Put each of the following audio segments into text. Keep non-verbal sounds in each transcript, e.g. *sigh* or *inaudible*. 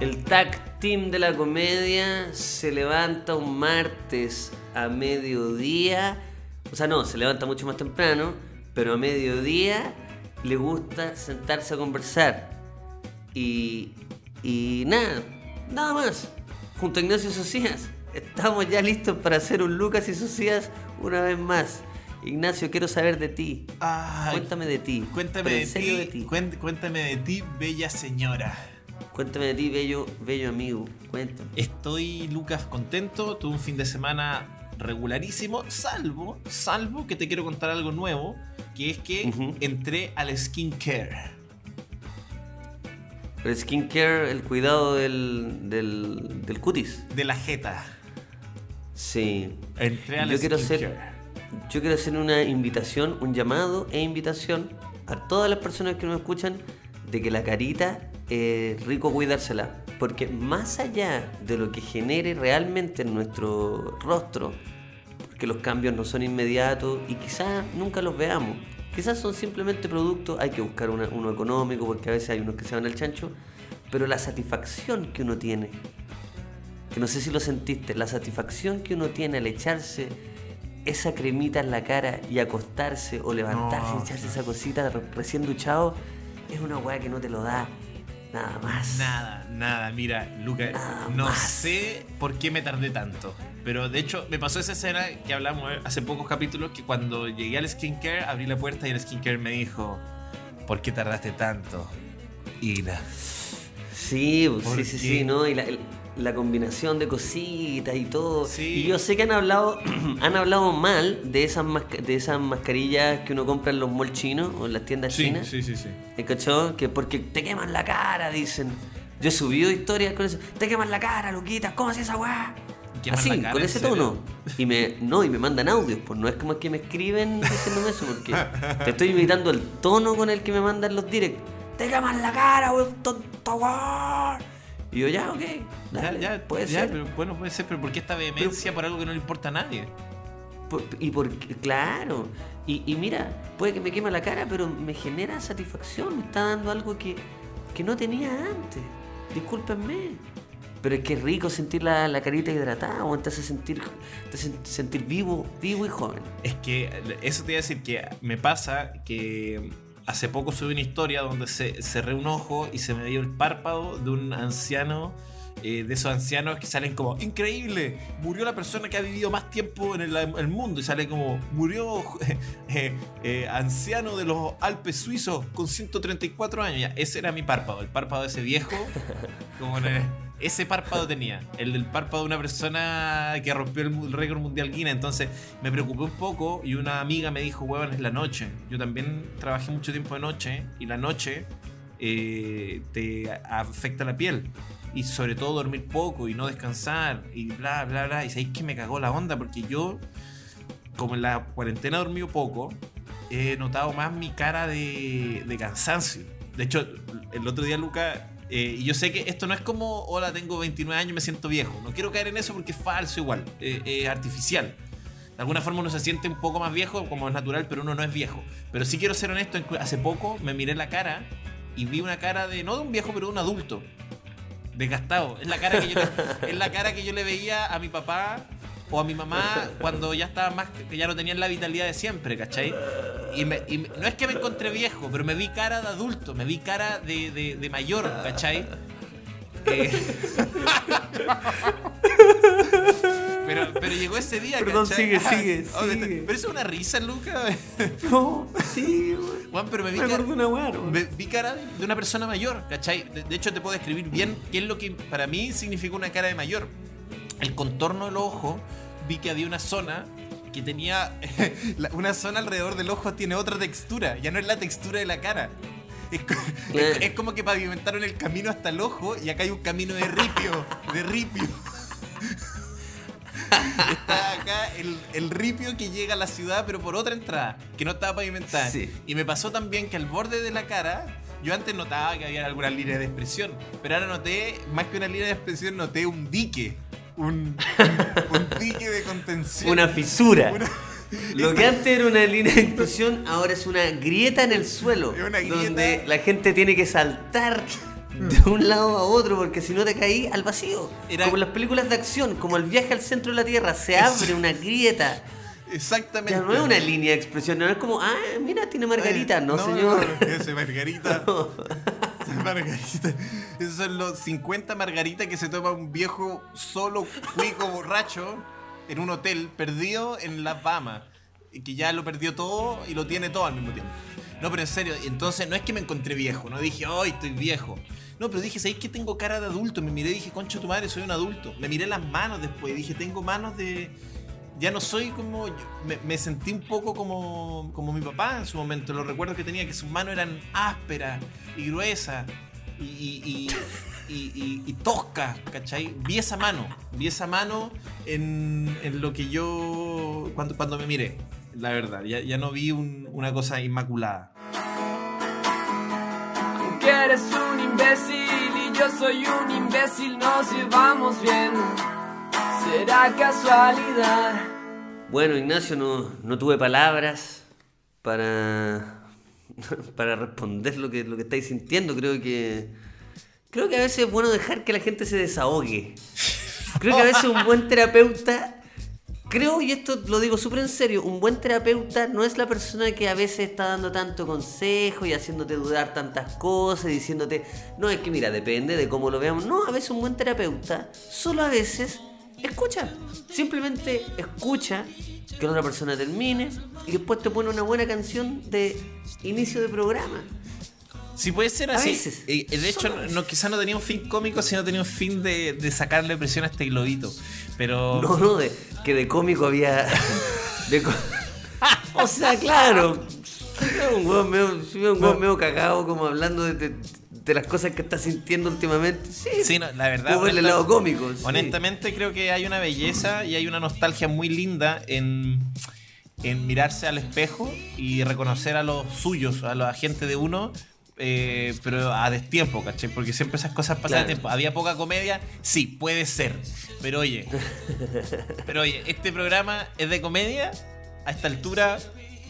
El tag team de la comedia se levanta un martes a mediodía. O sea, no, se levanta mucho más temprano, pero a mediodía le gusta sentarse a conversar. Y, y nada, nada más. Junto a Ignacio Socias, estamos ya listos para hacer un Lucas y Socias una vez más. Ignacio, quiero saber de ti. Cuéntame de ti. Cuéntame de ti, de ti. Cuéntame de ti, bella señora. Cuéntame de ti, bello, bello amigo. Cuéntame. Estoy, Lucas, contento. Tuve un fin de semana regularísimo, salvo, salvo que te quiero contar algo nuevo, que es que entré al skincare. El skincare, el cuidado del, del, del cutis. De la jeta. Sí. Entré al Yo quiero skincare. Yo quiero hacer una invitación, un llamado e invitación a todas las personas que nos escuchan de que la carita es rico cuidársela. Porque más allá de lo que genere realmente en nuestro rostro, porque los cambios no son inmediatos y quizás nunca los veamos. Quizás son simplemente productos, hay que buscar uno económico porque a veces hay unos que se van al chancho, pero la satisfacción que uno tiene que no sé si lo sentiste, la satisfacción que uno tiene al echarse esa cremita en la cara y acostarse o levantarse No. y echarse esa cosita re- recién duchado, es una weá que no te lo da nada más. Nada, nada, mira, Lucas, no más. sé por qué me tardé tanto. Pero de hecho, me pasó esa escena que hablamos hace pocos capítulos, que cuando llegué al skincare, abrí la puerta y el skincare me dijo, ¿por qué tardaste tanto? Sí, pues, ¿Por sí, sí, qué? sí, ¿no? Y la, el- la combinación de cositas y todo. Sí. Y yo sé que han hablado, *clears throat* han hablado mal de esas, de esas mascarillas que uno compra en los malls chinos o en las tiendas Sí, chinas. sí, sí, sí. ¿Me cachó? Que porque te queman la cara, dicen. Yo he subido historias con eso. Te queman la cara, Luquitas, ¿cómo haces esa weá? ¿Queman Así, cara, con ese tono. Y me, no, y me mandan audios, pues no es como que me escriben diciéndome eso, porque te estoy imitando el tono con el que me mandan los directs. Te queman la cara, weón, tonto weón. Y yo, ya, ok, dale, ya, ya, puede ya, ser. pero bueno, puede ser, pero ¿por qué esta vehemencia por algo que no le importa a nadie? Por- y porque, claro, y, y mira, puede que me queme la cara, pero me genera satisfacción, me está dando algo que, que no tenía antes. Discúlpenme. Pero es que es rico sentir la, la carita hidratada, o te hace sentir, te hace sentir vivo, vivo y joven. Es que eso te iba a decir que me pasa que hace poco subí una historia donde se, cerré un ojo y se me dio el párpado de un anciano. eh, de esos ancianos que salen como increíble, murió la persona que ha vivido más tiempo en el, mundo y sale como murió *laughs* eh, eh, anciano de los Alpes suizos con 134 años. Ese era mi párpado, el párpado de ese viejo, como en el- ese párpado tenía, el del párpado de una persona que rompió el récord mundial Guinness. Entonces me preocupé un poco y una amiga me dijo, huevón, es la noche. Yo también trabajé mucho tiempo de noche y la noche eh, te afecta la piel. Y sobre todo dormir poco y no descansar y bla, bla, bla. Y sabéis que me cagó la onda porque yo, como en la cuarentena dormido poco, he notado más mi cara de, de cansancio. De hecho, el otro día, Luca, eh, y yo sé que esto no es como, hola, tengo 29 años, me siento viejo. No quiero caer en eso porque es falso igual, eh, es artificial. De alguna forma uno se siente un poco más viejo, como es natural, pero uno no es viejo. Pero sí quiero ser honesto, hace poco me miré la cara y vi una cara de, no de un viejo, pero de un adulto. Desgastado. Es la cara que *laughs* es la cara que yo le veía a mi papá o a mi mamá cuando ya estaba más, que ya no tenían la vitalidad de siempre, ¿cachai? Y, me- y me- no es que me encontré viejo, pero me vi cara de adulto, me vi cara de, de- de mayor, ¿cachai? Eh, *laughs* pero, pero llegó ese día, Perdón, ¿cachai? sigue, sigue, Oh, me está- sigue. Pero eso es una risa, Luca. No, sí, güey. Juan, pero me vi Me cara, una ¿no? me vi cara de una persona mayor, ¿cachai? De, de hecho, te puedo describir bien qué es lo que para mí significa una cara de mayor. El contorno del ojo, vi que había una zona que tenía. *laughs* una zona alrededor del ojo tiene otra textura, ya no es la textura de la cara. Es, co- es- es como que pavimentaron el camino hasta el ojo y acá hay un camino de ripio, de ripio. *laughs* Está acá el, el ripio que llega a la ciudad, pero por otra entrada, que no estaba pavimentada. Sí. Y me pasó también que al borde de la cara, yo antes notaba que había alguna línea de expresión, pero ahora noté, más que una línea de expresión, noté un dique. Un, un, un dique de contención. Una fisura. Una- Lo que antes era una línea de explosión, ahora es una grieta en el suelo. Es una grieta. Donde la gente tiene que saltar de un lado a otro porque si no te caí al vacío. Era- Como en las películas de acción, como el viaje al centro de la Tierra, se abre una grieta. Exactamente. Ya no es una línea de expresión, no es como, ah, mira, tiene margarita. No, señor. no, ese margarita. *laughs* margarita. Esos son los 50 margaritas que se toma un viejo solo cuico borracho en un hotel perdido en las Bahamas. Que ya lo perdió todo y lo tiene todo al mismo tiempo. No, pero en serio, entonces no es que me encontré viejo, no dije, hoy estoy viejo. No, pero dije, ¿sabéis que tengo cara de adulto? Me miré y dije, concha tu madre, soy un adulto. Me miré las manos después y dije, tengo manos de. Ya no soy como. me, sentí un poco como, como mi papá en su momento. Los recuerdos que tenía, que sus manos eran ásperas y gruesas y, y, y, y- toscas, ¿cachai? Vi esa mano, vi esa mano en, en lo que yo. Cuando, cuando me miré, la verdad. Ya, ya no vi un- una cosa inmaculada. Que eres un imbécil y yo soy un imbécil, nos llevamos bien. Será casualidad. Bueno, Ignacio, no, no tuve palabras para, *laughs* para responder lo que, lo que estáis sintiendo. Creo que. Creo que a veces es bueno dejar que la gente se desahogue. Creo que a veces un buen *laughs* terapeuta. Creo, y esto lo digo súper en serio, un buen terapeuta no es la persona que a veces está dando tanto consejo y haciéndote dudar tantas cosas, diciéndote, no, es que mira, depende de cómo lo veamos. No, a veces un buen terapeuta solo a veces escucha. Simplemente escucha que la otra persona termine y después te pone una buena canción de inicio de programa. Si puede ser A así. veces. Eh, de hecho, no, quizá no tenía un fin cómico, sino tenía un fin de, de sacarle presión a este globito. Pero. *laughs* No, no, de, que de cómico había. *laughs* de *laughs* o sea, claro. Un hueón medio, sí, medio cagado, como hablando de, de- de las cosas que está sintiendo últimamente. Sí, Sí, no, la verdad. El lado cómico. sí. Honestamente, creo que hay una belleza y hay una nostalgia muy linda en, en mirarse al espejo y reconocer a los suyos, a la gente de uno. eh, pero a destiempo, ¿cachai? Porque siempre esas cosas pasan Claro. a tiempo. ¿Había poca comedia? Sí, puede ser. Pero oye, *laughs* pero oye, este programa es de comedia. A esta altura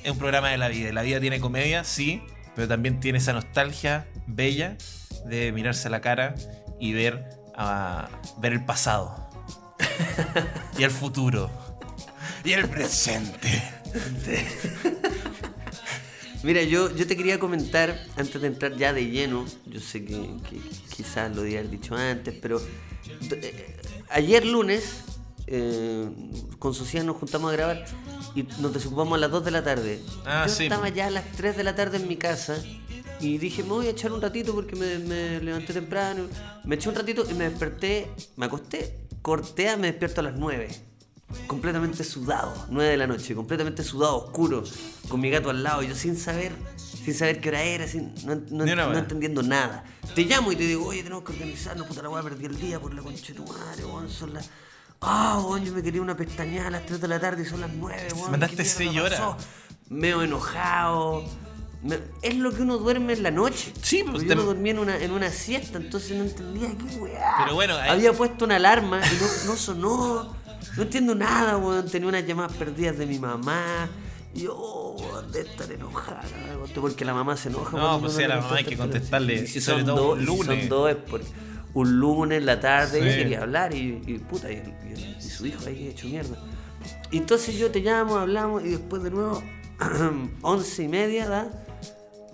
es un programa de la vida. La vida tiene comedia, sí, pero también tiene esa nostalgia bella de mirarse a la cara y ver, a ver el pasado. *laughs* y el futuro. Y el presente. Mira, yo, yo te quería comentar, antes de entrar ya de lleno, yo sé que, que quizás lo haber dicho antes, pero eh, ayer lunes eh, con Sociedad nos juntamos a grabar y nos desocupamos a las 2 de la tarde. Ah, yo sí, estaba ya a las 3 de la tarde en mi casa y dije, me voy a echar un ratito porque me, me levanté temprano. Me eché un ratito y me desperté, me acosté, cortea, me despierto a las 9 completamente sudado, 9 de la noche, completamente sudado, oscuro, con mi gato al lado, yo sin saber, sin saber qué hora era, sin, no, entendiendo nada. Te llamo y te digo, oye, tenemos que organizarnos, puta la weá, perdí el día por la concha de tu madre, son las... Ah, weón, yo me quería una pestañada a las 3 de la tarde y son las 9, weón. Mandaste ¿qué mierda seis horas. pasó? Meo enojado. me- es lo que uno duerme en la noche. Sí, pues, Porque te- yo no dormía en una, en una siesta, entonces no entendía qué weá. Pero bueno, ahí- Había puesto una alarma y no, no sonó. No entiendo nada, weón. Tenía unas llamadas perdidas de mi mamá. Y yo, oh, de estar enojada. Porque la mamá se enoja. No, pues sí, a la mamá hay que contesta, contestarle, si sobre son todo dos- si lunes. Son dos es un lunes en la tarde. Sí. Ella quería hablar y, y puta, y, y- y su hijo ahí hecho mierda. Y entonces yo te llamo, hablamos y después de nuevo, *clears throat* once y media, ¿da?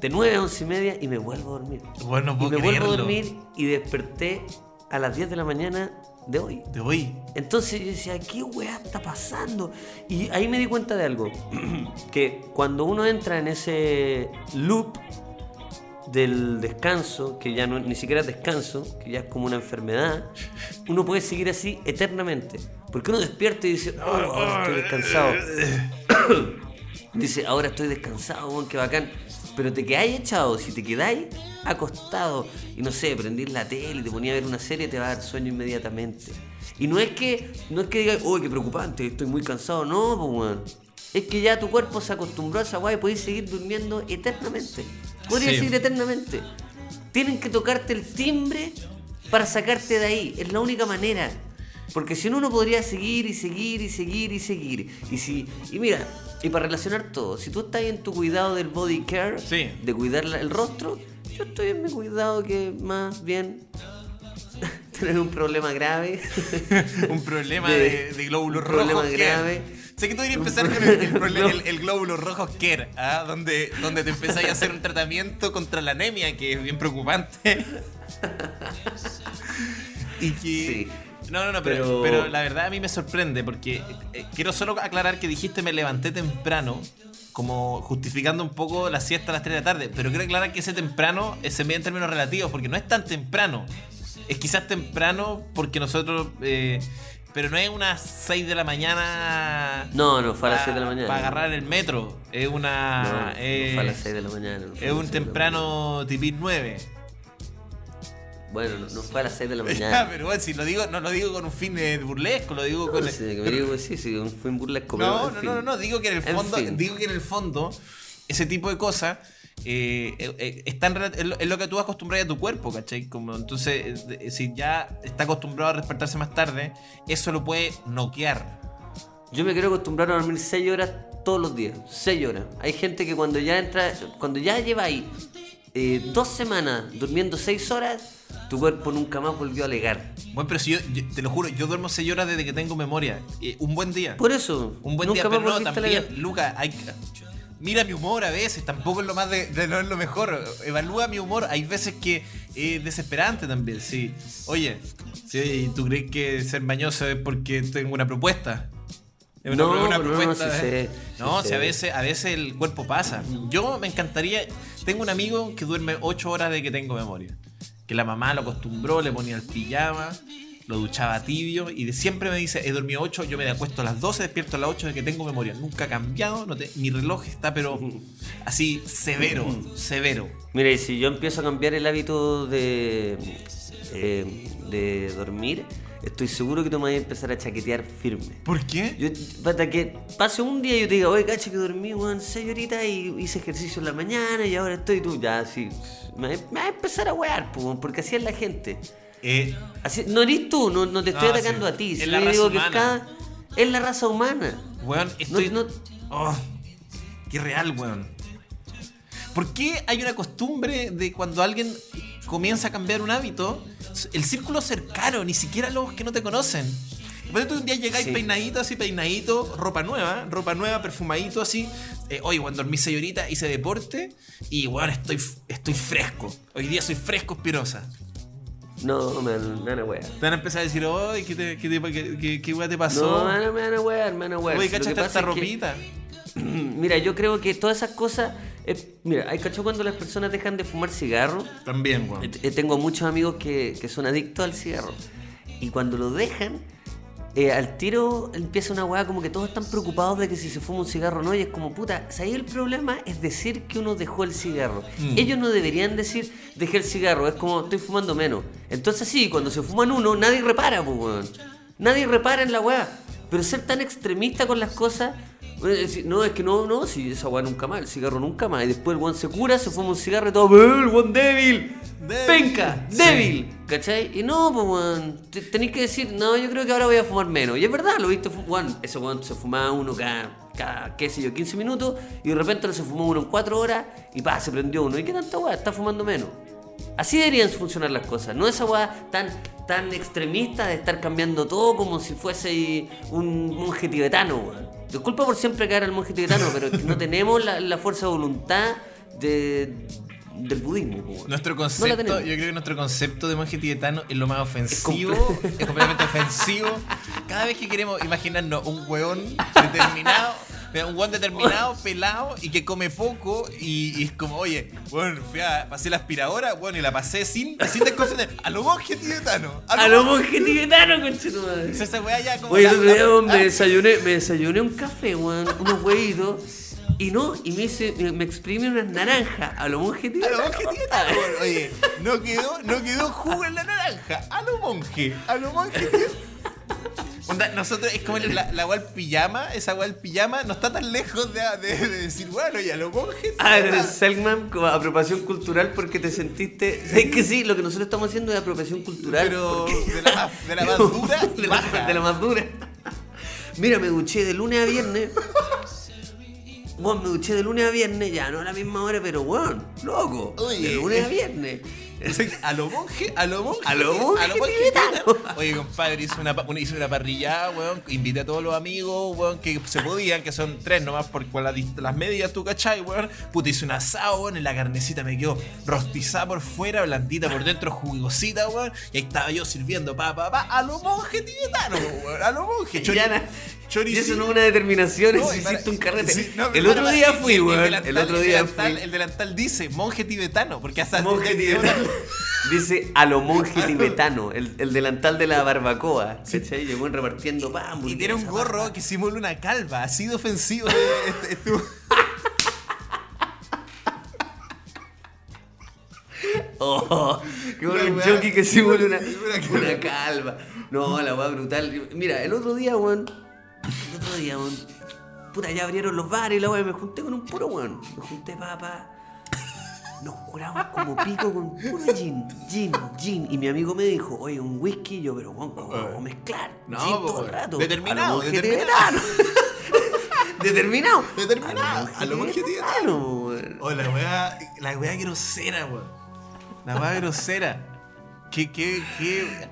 De nueve a once y media y me vuelvo a dormir. Bueno, no y puedo me vuelvo a creerlo. dormir y desperté a las 10 de la mañana de hoy. De hoy. Entonces yo decía, ¿qué weá está pasando? Y ahí me di cuenta de algo. *clears throat* que cuando uno entra en ese loop del descanso, que ya no ni siquiera es descanso, que ya es como una enfermedad, uno puede seguir así eternamente. Porque uno despierta y dice, oh, ahora estoy descansado. *coughs* Dice, ahora estoy descansado, weón, qué bacán. Pero te quedáis echado, si te quedáis acostado y no sé, prendís la tele te ponía a ver una serie, te va a dar sueño inmediatamente. Y no es que, no es que digas, uy, qué preocupante, estoy muy cansado, no, pues weón. Es que ya tu cuerpo se acostumbró a esa weá y podéis seguir durmiendo eternamente. Podrías Sí. seguir eternamente. Tienen que tocarte el timbre para sacarte de ahí. Es la única manera. Porque si no, uno podría seguir y seguir y seguir y seguir. Y si. Y mira, Y para relacionar todo, si tú estás en tu cuidado del body care, Sí. de cuidar el rostro, yo estoy en mi cuidado que más bien *laughs* tener un problema grave. *laughs* un problema *laughs* De- de, de glóbulos un problema rojos. grave. Sé que tú deberías empezar con el, el, prole- *laughs* el- el glóbulo rojo care, ¿ah? donde, donde te empezáis a hacer un tratamiento contra la anemia, que es bien preocupante. *laughs* y que. Sí. No, no, no, pero, Pero- pero la verdad a mí me sorprende porque eh, quiero solo aclarar que dijiste me levanté temprano, como justificando un poco la siesta a las 3 de la tarde, pero quiero aclarar que ese temprano se mide en términos relativos porque no es tan temprano. Es quizás temprano porque nosotros... eh, pero no es unas 6 de la mañana... No, no fue a las 6 de la mañana. Para agarrar el metro. Es una... No, no eh, fue a las 6 de la mañana. no es un 6 de la temprano tipis 9. mañana. Bueno, no, no fue a las 6 de la *laughs* Ya, mañana. pero bueno, si lo digo, no lo digo con un fin de burlesco, lo digo con... No sé, que me digo sí, sí, fue en burlesco. No, en no, fin. no, no, no, digo que en el En fondo, fin. digo que en el fondo, ese tipo de cosas eh, eh, eh, es, lo, es lo que tú acostumbras a tu cuerpo, ¿cachai? Como, entonces, eh, si ya está acostumbrado a despertarse más tarde, eso lo puede noquear. Yo me quiero acostumbrar a dormir 6 horas todos los días. 6 horas. Hay gente que cuando ya entra, cuando ya lleva ahí eh, dos semanas durmiendo 6 horas, tu cuerpo nunca más volvió a alegar. Bueno, pero si yo, yo- te lo juro, yo duermo 6 horas desde que tengo memoria. Eh, un buen día. Por eso, Un buen nunca día, pero más no, volviste a también. Luca, hay que- Mira mi humor a veces, tampoco es lo más de, de- no es lo mejor. Evalúa mi humor, hay veces que es desesperante también, sí. Oye, sí, ¿y ¿tú crees que ser mañoso es porque tengo una propuesta? Es una, No, una pero no, propuesta. sí sé, no, si a veces, a veces el cuerpo pasa. Yo me encantaría. Tengo un amigo que duerme 8 horas de que tengo memoria. Que la mamá lo acostumbró, le ponía el pijama, lo duchaba tibio y de siempre me dice, he dormido 8, yo me acuesto a las 12, despierto a las 8 de que tengo memoria. Nunca ha cambiado, no te- mi reloj está pero *laughs* así severo, *laughs* severo. Mira, y si yo empiezo a cambiar el hábito de, eh, de dormir, estoy seguro que tú me vas a empezar a chaquetear firme. ¿Por qué? Yo, hasta que pase un día y yo te diga, oye, cacho, que dormí, weón, seis horitas y hice ejercicio en la mañana y ahora estoy tú, ya, así. Me, me vas a empezar a wear, weón, porque así es la gente. Eh, Así, no eres tú, no, no te estoy No, atacando sí. a ti. Es la raza digo que cada- es la raza humana. weón, estoy... no- Oh, qué real, weón. ¿Por qué hay una costumbre de cuando alguien comienza a cambiar un hábito, el círculo cercano, ni siquiera los que no te conocen? Después tú un día llegáis Sí. peinadito, así peinadito, ropa nueva, ropa nueva, perfumadito, así. Eh, oye, cuando dormí seis horitas, hice deporte y, weón, estoy, estoy fresco. Hoy día soy fresco, espirosa. No, me van me van a wear. Te van a empezar a decir, oye, ¿qué, te, qué, te- qué, qué- qué weá te pasó? No, me van a- wear, me van a wear. Oye, ¿cachaste esta que- ropita? *clears throat* Mira, yo creo que todas esas cosas. eh, mira, hay cacho cuando las personas dejan de fumar cigarro. También, weón. Eh, eh, tengo muchos amigos que, que son adictos al cigarro. Y cuando lo dejan, eh, al tiro empieza una weá como que todos están preocupados de que si se fuma un cigarro o no. Y es como, puta, ahí el problema es decir que uno dejó el cigarro. Mm. Ellos no deberían decir, dejé el cigarro. Es como, estoy fumando menos. Entonces sí, cuando se fuman uno, nadie repara, pues, weón. Nadie repara en la weá. Pero ser tan extremista con las cosas. Decir, No, es que no, no, si esa weá nunca más, el cigarro nunca más. Y después el weón se cura, se fuma un cigarro y todo, "Eh, el weón débil, Débil. penca, Sí. débil. ¿Cachai? Y no, pues weón, te- tenéis que decir, no, yo creo que ahora voy a fumar menos. Y es verdad, lo viste, fu- weón, ese weón se fumaba uno cada, cada, qué sé yo, 15 minutos, y de repente se fumó uno en 4 horas, y pa, se prendió uno. ¿Y qué tanta weá? Está fumando menos. Así deberían funcionar las cosas, no esa weá tan, tan extremista de estar cambiando todo como si fuese un monje tibetano, weón. Disculpa por siempre caer al monje tibetano, pero es que no *laughs* *laughs* tenemos la, la fuerza de voluntad de, del budismo. Nuestro concepto, yo creo que nuestro concepto de monje tibetano es lo más ofensivo, comple- es, completamente ofensivo. *laughs* Cada vez que queremos imaginarnos un hueón determinado, un hueón determinado, pelado y que come poco y, es como, oye, bueno, fui a, pasé la aspiradora, bueno, y la pasé sin, sin desconcentrar. A lo monje tibetano. A lo monje tibetano, conchetumadre. Es esa weá ya como. Oye, el otro día me desayuné, me desayuné un café, weón, unos huevitos. Y no, y me dice, me, me exprime unas naranjas a lo monje A tibetano. lo monje tibetano. Oye, no quedó, no quedó jugo en la naranja. A lo monje, a lo monje tibetano. Onda, nosotros es como la, la del pijama, esa del pijama no está tan lejos de, de- de decir, bueno, y a los monjes. Ah, eres. Selkman como apropiación cultural porque te sentiste. Es que sí, lo que nosotros estamos haciendo es apropiación cultural. Pero porque- de la más, de la más dura *laughs* de, la, de la más dura. Mira, me duché de lunes a viernes. Weón, me duché de lunes a viernes, ya no a la misma hora, pero weón, loco. Oye, de lunes a eh, viernes. O sea, a lo monje, a lo monje. A lo monje tibetano. Oye, compadre, hice una, una- hice una parrillada, weón. Invité a todos los amigos, weón, que se podían, que son tres nomás, porque con las, las medidas, tú cachai, weón. Puta, hice un asado, weón, en la carnecita me quedó rostizada por fuera, blandita por dentro, jugosita, weón. Y ahí estaba yo sirviendo, pa, pa, pa, a lo monje tibetano, weón. A lo monje. Ya na- Y eso no es una determinación, No, y para- hiciste un carrete. sí, no, el otro día fui, weón. El otro día delantal- fui. El delantal dice monje tibetano, porque hasta Monje tibetano. Dice a lo monje tibetano, el, el delantal de la barbacoa. ¿Cachai? Llegó en repartiendo. Y tiene un gorro que simula una calva, así de ofensivo. eh, este- estuvo- *laughs* Oh, qué bueno un jockey que simula una, una calva. una calva. No, la weá brutal. Mira, el otro día, weón. El otro día, weón. Puta, ya abrieron los bares y la weá. Me junté con un puro weón. Me junté, papá. Nos curamos como pico con puro gin, gin, gin. Y mi amigo me dijo, oye, un whisky. Y yo, pero weón, ¿cómo vamos a mezclar? No, gin po, todo el weón. rato. Determinado, determinado. *laughs* Determinado. Determinado. A lo tibetano. weón. Oh, la weá, la weá grosera, weón. La weá grosera. Que, que, que.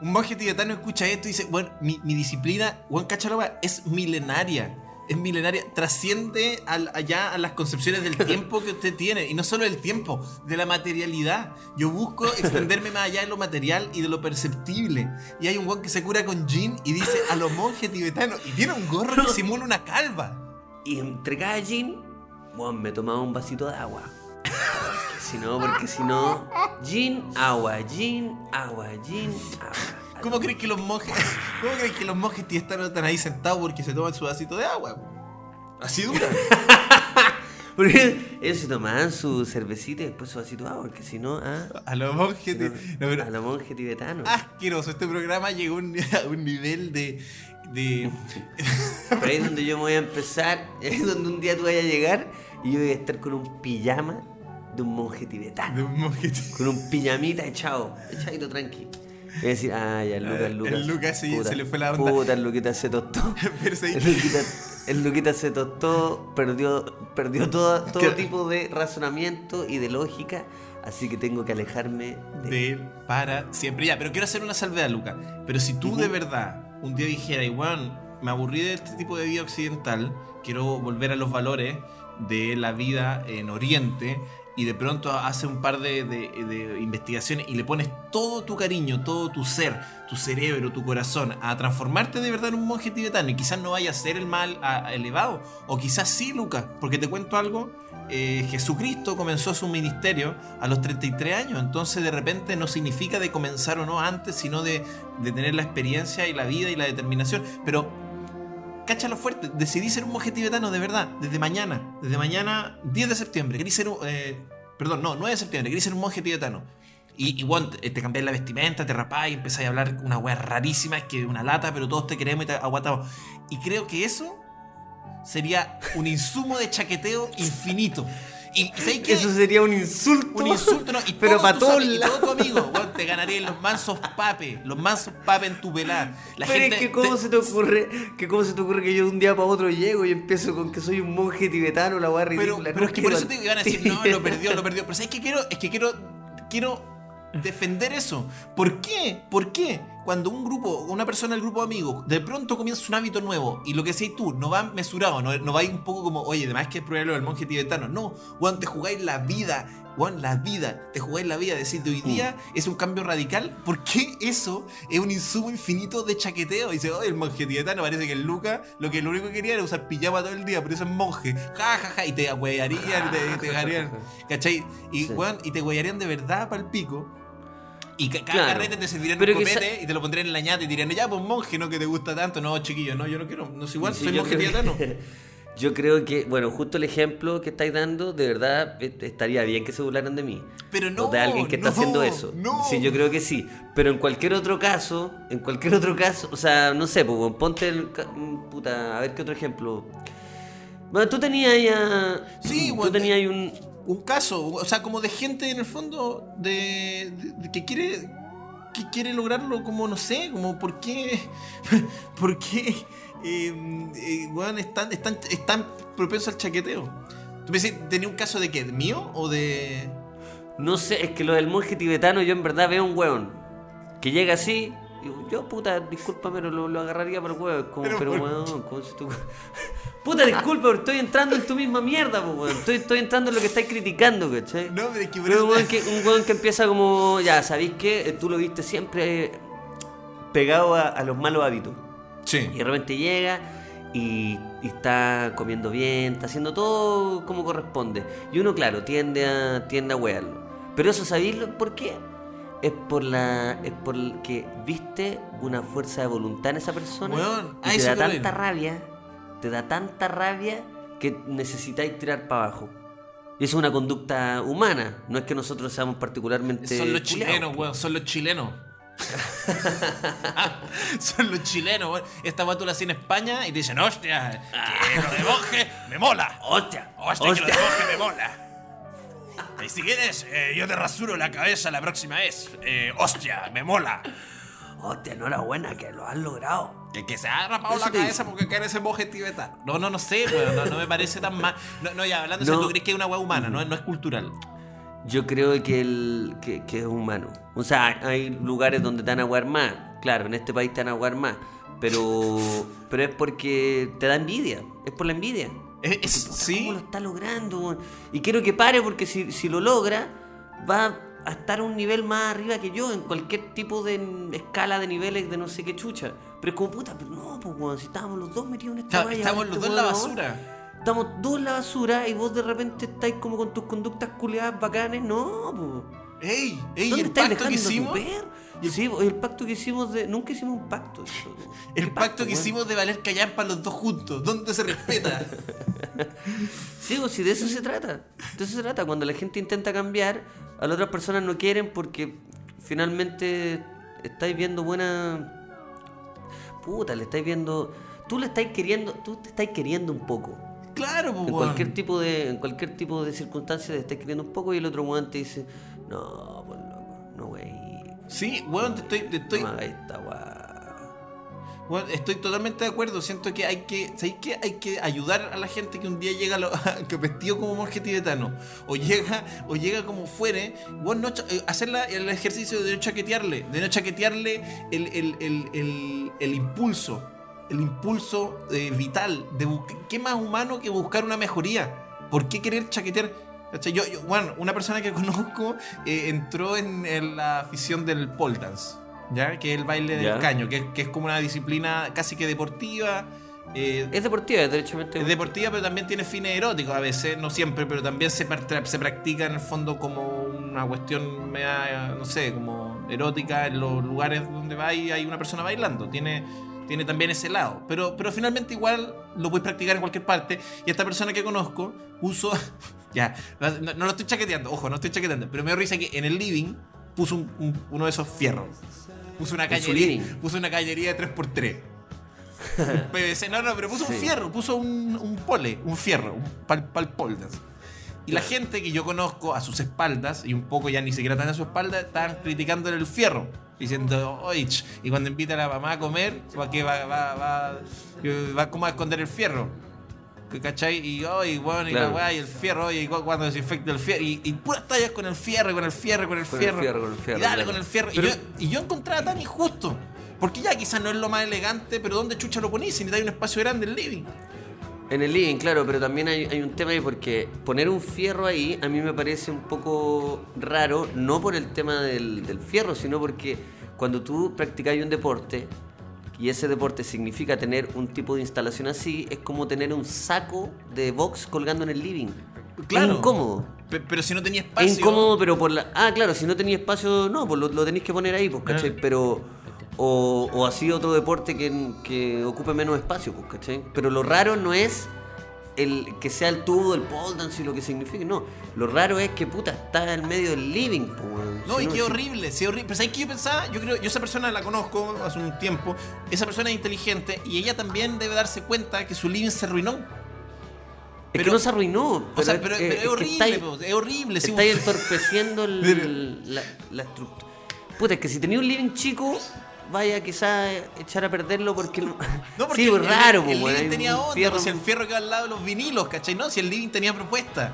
Un monje tibetano escucha esto y dice, bueno, mi, mi disciplina, weón, cacha la weá, es milenaria. Es milenaria, trasciende al- allá a las concepciones del tiempo que usted tiene. Y no solo del tiempo, de la materialidad. Yo busco extenderme más allá de lo material y de lo perceptible. Y hay un weón que se cura con jean y dice a los monjes tibetanos. Y tiene un gorro que *laughs* simula una calva. Y entre cada gin, weón, me tomaba un vasito de agua. Porque si no, porque si no, gin, agua, gin, agua, gin, agua. ¿Cómo crees que los monjes, *laughs* cómo crees que los monjes tibetanos están ahí sentados porque se toman su vasito de agua? Así dura. *laughs* Porque ellos se tomaban su cervecita y después su vasito de agua, porque si no, ah, A los monjes. no, a la monje tibetano. asqueroso. Este programa llegó a un, *laughs* a un nivel de. de Pero ahí es donde yo me voy a empezar, es donde un día tú vayas a llegar y yo voy a estar con un pijama de un monje tibetano. de un monje ti- Con un pijamita echado, echadito tranqui. Y decir, ah, ya, el Lucas, el Lucas. El Lucas sí, se le fue la onda. Puta, el Luquita se tostó. *laughs* El Luquita, el Luquita se tostó, perdió, perdió todo, todo Claro. tipo de razonamiento y de lógica, así que tengo que alejarme de... de él para siempre. Ya, pero quiero hacer una salvedad, Luca. Pero si tú de verdad un día dijeras, igual, me aburrí de este tipo de vida occidental, quiero volver a los valores de la vida en Oriente. Y de pronto hace un par de, de- investigaciones y le pones todo tu cariño, todo tu ser, tu cerebro, tu corazón a transformarte de verdad en un monje tibetano. Y quizás no vaya a ser el mal elevado. O quizás sí, Luca. Porque te cuento algo eh, Jesucristo comenzó su ministerio a los 33 años, entonces de repente no significa de comenzar o no antes, sino de, de tener la experiencia y la vida y la determinación. Pero, cáchalo fuerte, decidí ser un monje tibetano de verdad, desde mañana, desde mañana 10 de septiembre, querí ser un... eh, perdón, no, 9 de septiembre, querí ser un monje tibetano. Y, y bueno, te, cambiáis la vestimenta, te rapáis, empezáis a hablar una wea rarísima, es que una lata, pero todos te queremos y te aguantamos. Y creo que eso sería un insumo de chaqueteo infinito. Y, ¿sabes qué? Eso sería un insulto. Un insulto, ¿no? Y *laughs* pero para todos lados. todo tu amigo, weón, te ganarían los mansos papes, los mansos papes en tu pelar. La pero gente es que cómo te- se te ocurre, que cómo se te ocurre que yo de un día para otro llego y empiezo con que soy un monje tibetano, la weá pero, ridícula. pero No es que por eso te iban a decir, no, lo perdió, lo perdió. Pero ¿sabes qué quiero? Es que quiero, quiero defender eso. ¿Por qué? ¿Por qué? Cuando un grupo, una persona del grupo de amigos, de pronto comienza un hábito nuevo y lo que decís tú, no va mesurado, no, no va un poco como, oye, además que es probable del monje tibetano. No, weón, te jugáis la vida, weón, la vida, te jugáis la vida. Decir, de hoy día es un cambio radical. ¿Por qué eso es un insumo infinito de chaqueteo? Dice, oye, el monje tibetano parece que el Luca lo que lo único que quería era usar pijama todo el día, pero eso es monje. Ja, ja, ja, y te ahuearían, te, te *laughs* dejarían, ¿cachai? Y, Sí. weón, y te huearían de verdad para el pico. Y ca- cada Claro. carrete te servirían Pero un copete y te lo pondrían en la ñata y dirían, ya, pues monje, no que te gusta tanto. No, chiquillo, no, yo no quiero. No soy igual, Sí, soy monje tibetano. *laughs* Yo creo que, bueno, justo el ejemplo que estáis dando, de verdad eh, estaría bien que se burlaran de mí. Pero no, o de alguien que está haciendo eso. no. Sí, yo creo que sí. Pero en cualquier otro caso, en cualquier otro caso, o sea, no sé, pues ponte el. mm, Puta, a ver qué otro ejemplo. Bueno, tú tenías ya. Sí, tú bueno, tenías un. Un caso, o sea, como de gente en el fondo de, que quiere que quiere lograrlo como no sé, como por qué *laughs* por qué eh, eh, weón, es tan, es tan- es tan propenso al chaqueteo. ¿Tú decís, tenía un caso de qué? ¿De mío o de.? No sé, es que lo del monje tibetano yo en verdad veo un weón que llega así. Yo, puta, discúlpame, pero lo, lo agarraría por el huevo. Como, Pero pero, por- weón, ¿cómo se te ocurre? *laughs* Puta, disculpa, pero estoy entrando en tu misma mierda, weón. Estoy, estoy entrando en lo que estáis criticando, ¿cachai? No, pero es que Pero un weón que, un weón que empieza como, ya, ¿sabéis qué? Eh, Tú lo viste siempre eh, pegado a, a los malos hábitos. Sí. Y de repente llega y, y está comiendo bien, está haciendo todo como corresponde. Y uno, claro, tiende a, tiende a wearlo. Pero eso, ¿sabéis lo- por qué? Es por la. Es por que viste una fuerza de voluntad en esa persona. Y te da tanta rabia. Te da tanta rabia que necesitáis tirar para abajo. Y eso es una conducta humana. No es que nosotros seamos particularmente. Son los culiados, chilenos, weón, son los chilenos. *laughs* *laughs* son los chilenos, weón. Esta weá tú la en España y te dicen, hostia, que lo de monje me mola. ¡Hostia! Hostia, que lo de monje me mola. Y si quieres, eh, yo te rasuro la cabeza la próxima vez. Eh, hostia, me mola. ¡Hostia, enhorabuena, que lo has logrado! Que, que se ha rapado la cabeza porque quiere ese monje tibetano. No, no, no sé, weón. No, no me parece tan mal. No, no ya, hablando de No. eso, tú crees que es una weá humana, no, no es cultural. Yo creo que, el, que, que es humano. O sea, hay lugares donde te van a más. Claro, en este país te van a más. Pero, pero es porque te da envidia. Es por la envidia. Es- es- sí. ¿Cómo lo está logrando? Y quiero que pare porque si, si lo logra, va a estar a un nivel más arriba que yo en cualquier tipo de escala de niveles de no sé qué chucha. Pero es como puta, pero no, pues weón, si estábamos los dos metidos en esta Está- valla, Estamos este los dos en la basura. Estamos dos en la basura y vos de repente estáis como con tus conductas culiadas bacanes. No, pues. ¡Ey! ¡Ey! ¿Dónde el estáis pacto que dejando hicimos. tu perro? Sí, el pacto que hicimos de. Nunca hicimos un pacto. *laughs* ¿Qué El pacto que hicimos de valer callampa los dos juntos. ¿Dónde se respeta? *laughs* Sí, pues, sí, de eso se trata. De eso se trata. Cuando la gente intenta cambiar, a las otras personas no quieren porque finalmente estáis viendo buena. Puta, le estáis viendo. Tú le estáis queriendo. Tú te estáis queriendo un poco. claro, pues, En cualquier tipo de. En cualquier tipo de circunstancia te estáis queriendo un poco y el otro weón te dice. No, Sí, weón, te estoy, te estoy, No me hagáis esta weá. weón, estoy totalmente de acuerdo. Siento que hay que, ¿sabéis qué? Hay que ayudar a la gente que un día llega lo- *laughs* que vestido como monje tibetano. O llega, o llega como fuere. Weón, no eh, hacer la- el ejercicio de no chaquetearle. De no chaquetearle el, el, el, el, el impulso. El impulso eh, vital. De ¿Qué más humano que buscar una mejoría? ¿Por qué querer chaquetear? Yo, yo- bueno, una persona que *laughs* conozco eh, entró en, en la afición del pole dance, ¿ya? Que es el baile del Ya. caño, que, que es como una disciplina casi que deportiva. eh, Es deportiva, es derechamente. es deportiva, pero también tiene fines eróticos a veces, no siempre, pero también se, se practica en el fondo como una cuestión, media, no sé, como erótica en los lugares donde va y hay una persona bailando. Tiene, tiene también ese lado. Pero, pero finalmente igual lo puedes practicar en cualquier parte. Y esta persona que conozco puso... ya, no, no lo estoy chaqueteando, ojo, no estoy chaqueteando, pero me dio risa que en el living puso un- un- uno de esos fierros. Puso una cañería, puso una cañería de 3x3. Un PVC, no, no, pero puso un Sí. fierro, puso un, un pole, un fierro, el pole dance. Y la gente que yo conozco a sus espaldas, y un poco ya ni siquiera tan a su espalda, estaban criticándole el fierro. Diciendo, oye, ch", y cuando invita a la mamá a comer, ¿para qué va, va, va, va, cómo a esconder el fierro? ¿Cachai? Y, oye, bueno, y la weá, y el fierro, oye, y cu- cuando desinfecta el fierro, y, y puras tallas con el fierro, con el fierro, con el Con el fierro. fierro, con el fierro, Y dale claro. con el fierro. Pero- y, yo, y yo encontraba tan injusto. Porque ya quizás no es lo más elegante, pero ¿dónde chucha lo ponís? Si necesitas un espacio grande en el living. En el living, claro, pero también hay, hay un tema ahí porque poner un fierro ahí a mí me parece un poco raro, no por el tema del, del fierro, sino porque cuando tú practicas un deporte y ese deporte significa tener un tipo de instalación así, es como tener un saco de box colgando en el living. Claro. Es incómodo. Pe- Pero si no tenía espacio. Es incómodo, pero por la. Ah, claro, si no tenía espacio, no, pues lo, lo tenéis que poner ahí, pues, ¿cachai? Ah. Pero. O, o así otro deporte que, que ocupe menos espacio, pues, ¿cachai? Pero lo raro no es el que sea el tubo del pole dance y lo que signifique, no. Lo raro es que, puta, está en medio del living, weón. No, Si y qué si- horrible, sí, horrible. Pero ¿sabes qué yo pensaba? Yo creo, yo esa persona la conozco hace un tiempo. Esa persona es inteligente y ella también debe darse cuenta que su living se arruinó. Es pero- que no se arruinó. O sea, es- pero, es- pero es es que horrible, estáis- po, es horrible. Estáis un- entorpeciendo el- *laughs* la, la estructura. Puta, es que si tenía un living chico, vaya quizás echar a perderlo porque... *laughs* No, porque sí, el, pues raro, el, el pues, living tenía onda, fierro- pues, si el fierro quedaba al lado de los vinilos, ¿cachai? No, si el living tenía propuesta.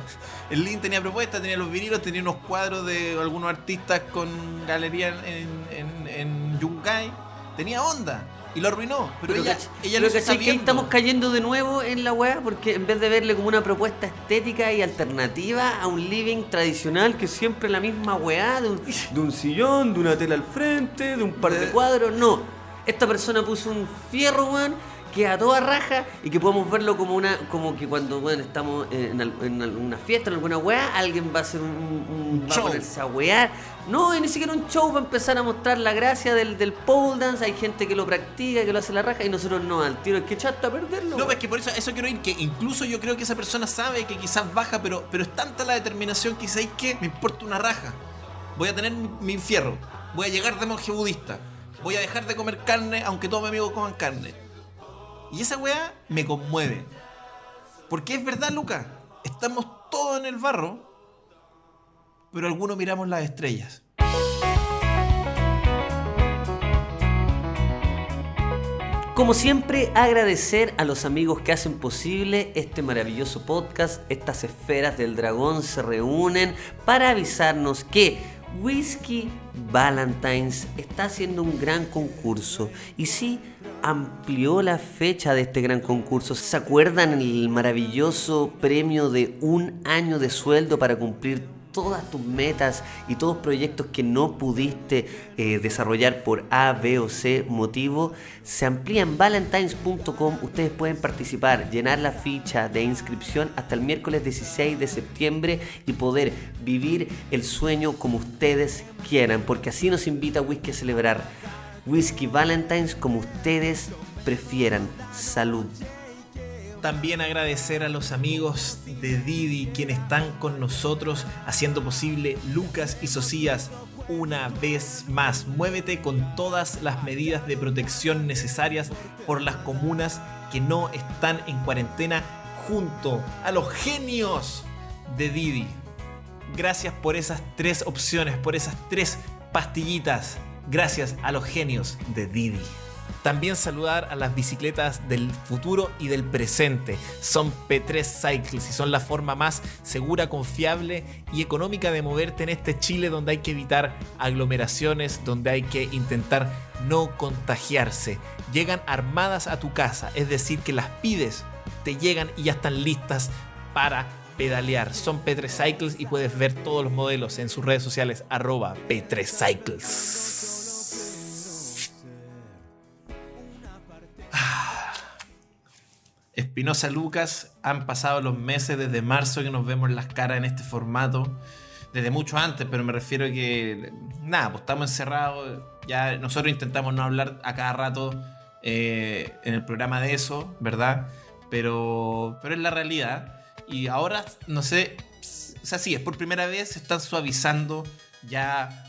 El living tenía propuesta, tenía los vinilos, tenía unos cuadros de algunos artistas con galería en, en, en Yungay. Tenía onda. Y lo arruinó. Pero, ella, cach- ella pero lo que estamos cayendo de nuevo en la weá porque en vez de verle como una propuesta estética y alternativa a un living tradicional que siempre es la misma weá de un, de un sillón, de una tela al frente, de un par de Eh. cuadros, no. Esta persona puso un fierro, weón, que a toda raja y que podemos verlo como una como que cuando bueno, estamos en, en alguna fiesta, en alguna weá, alguien va a hacer un, un- Un va show. a ponerse a wear. No, ni siquiera un show va a empezar a mostrar la gracia del, del pole dance. Hay gente que lo practica, que lo hace la raja, y nosotros no, al tiro es que echaste a perderlo. No, pues es que por eso, eso quiero ir, que incluso yo creo que esa persona sabe que quizás baja, pero, pero es tanta la determinación que ¿sabéis qué? Me importa una raja. Voy a tener mi, mi fierro. Voy a llegar de monje budista. Voy a dejar de comer carne, aunque todos mis amigos coman carne. Y esa weá me conmueve. Porque es verdad, Luca. Estamos todos en el barro, pero algunos miramos las estrellas. Como siempre, agradecer a los amigos que hacen posible este maravilloso podcast. Estas esferas del dragón se reúnen para avisarnos que Whiskey Valentine's está haciendo un gran concurso. Y sí, amplió la fecha de este gran concurso. ¿Se acuerdan el maravilloso premio de un año de sueldo para cumplir todas tus metas y todos proyectos que no pudiste eh, desarrollar por A, B o C motivo, se amplía en valentines.com. Ustedes pueden participar, llenar la ficha de inscripción hasta el miércoles 16 de septiembre y poder vivir el sueño como ustedes quieran, porque así nos invita Whisky a celebrar. Whisky Valentines como ustedes prefieran. Salud. También agradecer a los amigos de Didi quienes están con nosotros haciendo posible Lucas y Socias una vez más. Muévete con todas las medidas de protección necesarias por las comunas que no están en cuarentena junto a los genios de Didi. Gracias por esas tres opciones, por esas tres pastillitas. Gracias a los genios de Didi. También saludar a las bicicletas del futuro y del presente. Son P3 Cycles y son la forma más segura, confiable y económica de moverte en este Chile donde hay que evitar aglomeraciones, donde hay que intentar no contagiarse. Llegan armadas a tu casa, es decir, que las pides, te llegan y ya están listas para pedalear. Son P3 Cycles y puedes ver todos los modelos en sus redes sociales arroba P3 Cycles. Espinosa Lucas, han pasado los meses desde marzo que nos vemos las caras en este formato. Desde mucho antes, pero me refiero a que. Nada, pues estamos encerrados. Ya nosotros intentamos no hablar a cada rato eh, en el programa de eso, ¿verdad? Pero, pero es la realidad. Y ahora, no sé. O sea, sí, es por primera vez se están suavizando ya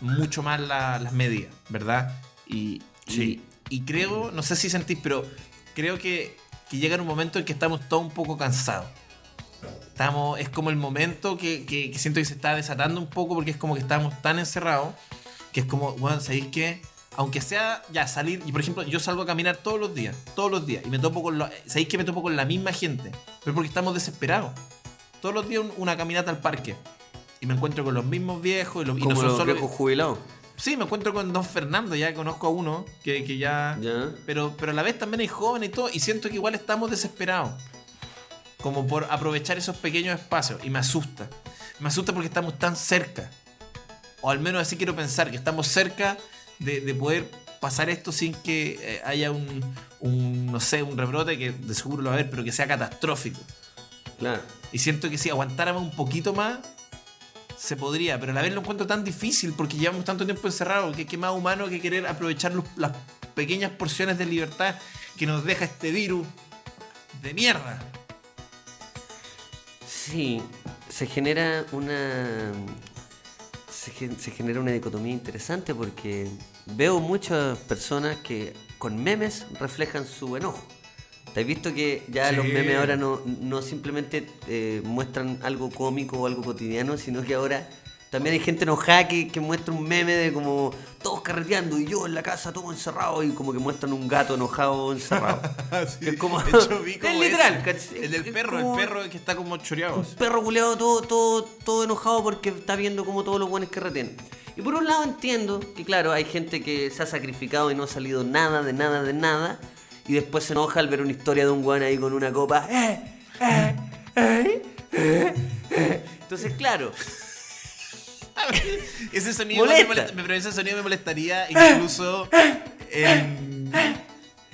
mucho más la- las medidas, ¿verdad? Y, Sí. y, y creo, no sé si sentís, pero creo que, que llega un momento en que estamos todos un poco cansados. Estamos, es como el momento que, que- que siento que se está desatando un poco porque es como que estamos tan encerrados que es como, bueno, ¿sabéis qué? Aunque sea ya salir, y por ejemplo, yo salgo a caminar todos los días, todos los días, y me topo con, ¿sabéis que me topo con la misma gente? Pero porque estamos desesperados. Todos los días un- una caminata al parque. Y me encuentro con los mismos viejos y, los, y no Como son los solo... viejos jubilados. Sí, me encuentro con Don Fernando, ya conozco a uno que, que ya... Ya. Pero, pero a la vez también hay jóvenes y todo, y siento que igual estamos desesperados. Como por aprovechar esos pequeños espacios. Y me asusta. Me asusta porque estamos tan cerca. O al menos así quiero pensar, que estamos cerca de, de poder pasar esto sin que eh, haya un, un, no sé, un rebrote que de seguro lo va a haber, pero que sea catastrófico. Claro. Y siento que si aguantáramos un poquito más, se podría, pero a la vez lo encuentro tan difícil porque llevamos tanto tiempo encerrados que qué más humano que querer aprovechar las pequeñas porciones de libertad que nos deja este virus de mierda. Sí, se genera una. Se genera una dicotomía interesante porque veo muchas personas que con memes reflejan su enojo. ¿Te has visto que ya Sí. los memes ahora no, no simplemente eh, muestran algo cómico o algo cotidiano, sino que ahora también hay gente enojada que, que muestra un meme de como todos carreteando y yo en la casa todo encerrado y como que muestran un gato enojado encerrado. *laughs* Sí, Es como- de hecho, vi *laughs* es literal. El del perro, como- el perro que está como choreado. Un perro culeado todo, todo, todo enojado porque está viendo como todos los buenos que retienen. Y por un lado entiendo que claro, hay gente que se ha sacrificado y no ha salido nada, de nada, de nada. Y después se enoja al ver una historia de un guan ahí con una copa. ¡Eh! ¡Eh! ¡Eh! Entonces, claro, *laughs* Ese sonido me molesta- pero ese sonido me molestaría incluso en.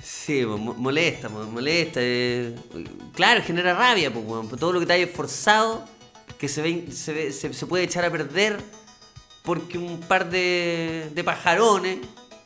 sí, mo- molesta, mo- molesta. Claro, genera rabia, pues. Todo lo que te haya esforzado, que se, ve, se, ve- se, se puede echar a perder porque un par de, de pajarones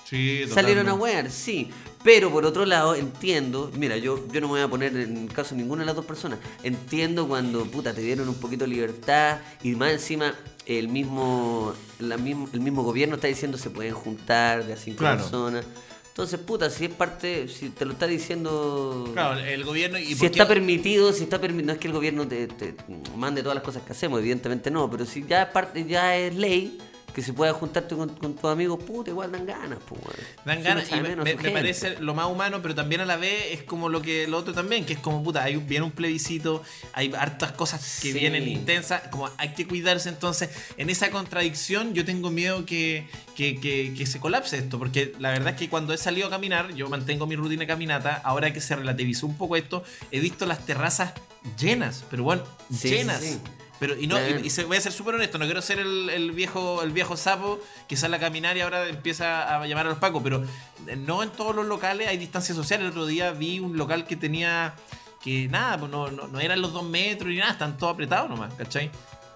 Sí, Salieron a wear, sí. Pero por otro lado, entiendo, mira, yo, yo no me voy a poner en caso de ninguna de las dos personas. Entiendo cuando, puta, te dieron un poquito de libertad y más encima el mismo, la mismo, el mismo gobierno está diciendo se pueden juntar de a cinco Claro. personas. Entonces, puta, si es parte, si te lo está diciendo... Claro, el gobierno. ¿y si por qué- está permitido, si está permitido, no es que el gobierno te, te mande todas las cosas que hacemos, evidentemente no, pero si ya es parte, ya es ley que se pueda juntarte con, con tus amigos, puta, igual dan ganas, pues. Dan Si ganas y me, me- parece lo más humano, pero también a la vez es como lo que lo otro también, que es como puta, hay un- viene un plebiscito, hay hartas cosas que Sí. vienen intensas, como hay que cuidarse, entonces en esa contradicción yo tengo miedo que, que, que- que se colapse esto, porque la verdad es que cuando he salido a caminar, yo mantengo mi rutina de caminata, ahora que se relativizó un poco esto, he visto las terrazas llenas, pero bueno, Sí, llenas. sí, sí. Pero, y no, y se- voy a ser súper honesto, no quiero ser el, el viejo el viejo sapo que sale a caminar y ahora empieza a llamar a los pacos, pero eh, no en todos los locales hay distancia social. El otro día vi un local que tenía que nada, pues no, no, no eran los dos metros ni nada, están todos apretados nomás, ¿cachai?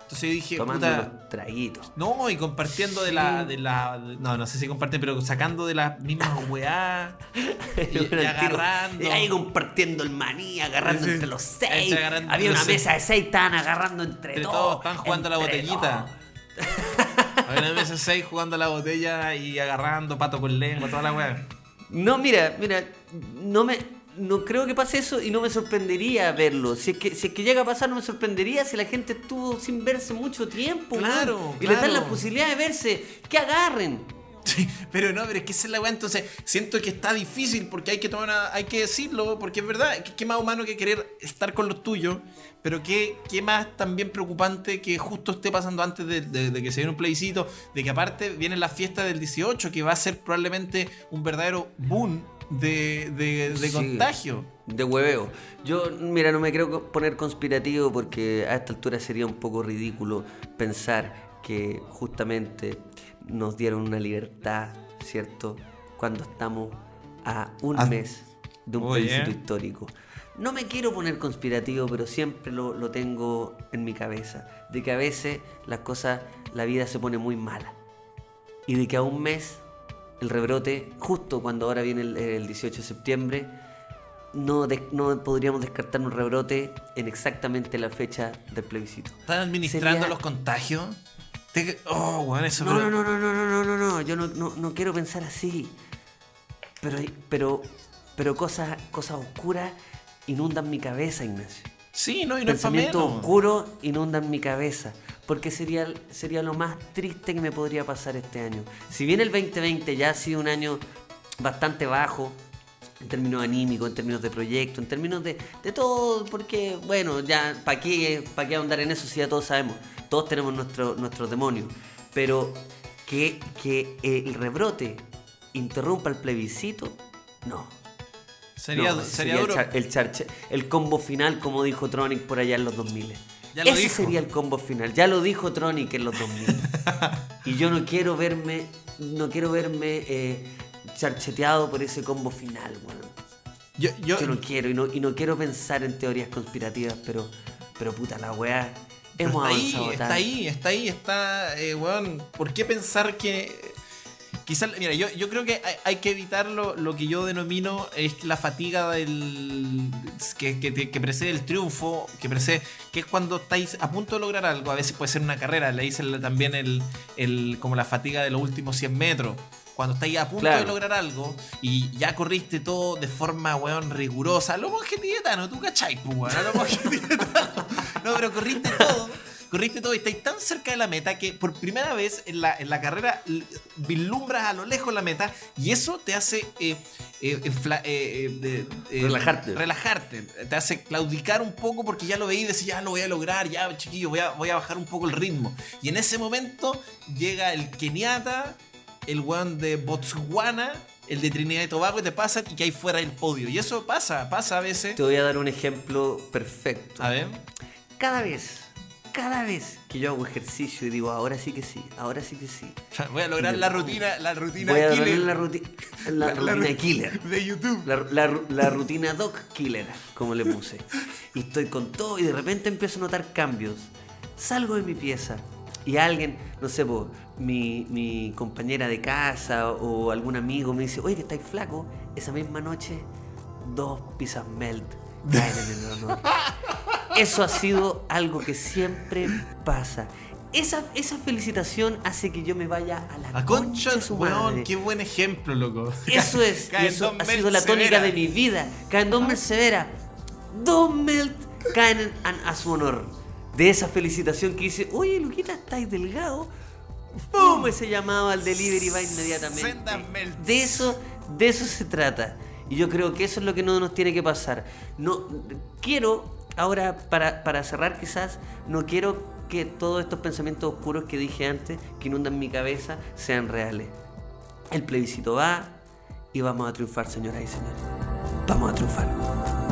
Entonces yo dije, Tomando puta, unos traguitos. no, y compartiendo de la, de la. de- no, no sé si comparten, pero sacando de las mismas *laughs* weá. y, agarrando. Y ahí compartiendo el maní, agarrando Sí. entre los seis. Había una los seis. mesa de seis, estaban agarrando entre, Entre todos. todos, están jugando a la botellita. *laughs* Había una mesa 6 jugando a la botella y agarrando pato con lengua, toda la weá. No, mira, mira, no me. No creo que pase eso y no me sorprendería verlo. Si es, que, si es que llega a pasar, no me sorprendería si la gente estuvo sin verse mucho tiempo. Claro, weón. Y les dan la posibilidad de verse. Que agarren. Sí, pero no, pero es que esa es la weá, entonces siento que está difícil porque hay que tomar una- hay que decirlo, porque es verdad, que- qué más humano que querer estar con los tuyos, pero qué, qué más también preocupante que justo esté pasando antes de, de- de que se viene un plebiscito, de que aparte viene la fiesta del 18, que va a ser probablemente un verdadero boom de, de- de Sí. contagio. De hueveo. Yo, mira, no me creo poner conspirativo porque a esta altura sería un poco ridículo pensar que justamente nos dieron una libertad, ¿cierto? Cuando estamos a un mes de un plebiscito histórico. No me quiero poner conspirativo, pero siempre lo, lo tengo en mi cabeza. De que a veces las cosas, la vida se pone muy mala. Y de que a un mes el rebrote, justo cuando ahora viene el, el 18 de septiembre, no, de- no podríamos descartar un rebrote en exactamente la fecha del plebiscito. ¿Están administrando Sería- los contagios? Te... Oh, eso no, no, no, no, no, no, no, no, yo no, no, no quiero pensar así. Pero, pero, pero cosas, cosas oscuras inundan mi cabeza, Ignacio. Sí, no, y no es Pensamiento oscuro inundan mi cabeza. Porque sería, sería lo más triste que me podría pasar este año. Si bien el 2020 ya ha sido un año bastante bajo, en términos anímicos, en términos de proyecto, en términos de, de todo, porque, bueno, ya, ¿para qué, pa qué ahondar en eso si ya todos sabemos? Todos tenemos nuestro, nuestros demonios. Pero que, que el rebrote interrumpa el plebiscito, no. Sería, No, sería el duro. char- El, combo final, como dijo Tronic por allá en los 2000. Ya lo Ese dijo. sería el combo final. Ya lo dijo Tronic en los 2000. *laughs* y yo no quiero verme, no quiero verme eh, charcheteado por ese combo final, weón. Yo, yo, Yo no quiero y no, y no quiero pensar en teorías conspirativas, pero, pero puta la weá. Hemos está ahí, está ahí, está ahí, está, eh, weón. ¿Por qué pensar que... Quizás, mira, yo, yo creo que hay, hay que evitar lo, lo que yo denomino es la fatiga del que, que, que precede el triunfo, que precede, que es cuando estáis a punto de lograr algo, a veces puede ser una carrera, le dicen también el, el, como la fatiga de los últimos 100 metros. Cuando estáis a punto Claro. de lograr algo y ya corriste todo de forma, weón, rigurosa, lo monje tibetano, tú cachai, pues, weón, a lo monje tibetano. No, pero corriste todo. corriste todo y estáis tan cerca de la meta que por primera vez en la, en la carrera vislumbras a lo lejos la meta y eso te hace eh, eh, eh, Relajarte. relajarte, te hace claudicar un poco porque ya lo veí y decís, ya lo voy a lograr, ya chiquillo, voy a, voy a bajar un poco el ritmo. Y en ese momento llega el keniata, el weón de Botswana, el de Trinidad y Tobago y te pasan y que hay fuera del podio. Y eso pasa, pasa a veces. Te voy a dar un ejemplo perfecto. A ver. Cada vez, cada vez que yo hago ejercicio y digo, ahora sí que sí, ahora sí que sí. Voy a lograr la rutina, la rutina Voy a killer la, ruti- la *laughs* La- la rutina ru- killer. de YouTube. La, la- la rutina Doc Killer, como le puse. Y estoy con todo y de repente empiezo a notar cambios. Salgo de mi pieza y alguien, no sé, po, mi, mi compañera de casa o algún amigo me dice, oye, que estáis flaco. Esa misma noche, dos pizzas melt caen en el honor. *laughs* Eso ha sido algo que siempre pasa. Esa, esa felicitación hace que yo me vaya a la A concha concha, su weón, madre. qué buen ejemplo, loco. Eso es, y eso ha sido la tónica severa. de mi vida. Caen dos melt severa. Dos melt caen en- en- a su honor. De esa felicitación que dice, oye, Luquita, estáis delgado. ¡Pum! Ese llamado al delivery va inmediatamente. De eso, de eso se trata. Y yo creo que eso es lo que no nos tiene que pasar. No, quiero, ahora para, para cerrar quizás, no quiero que todos estos pensamientos oscuros que dije antes, que inundan mi cabeza, sean reales. El plebiscito va y vamos a triunfar, señoras y señores. Vamos a triunfar.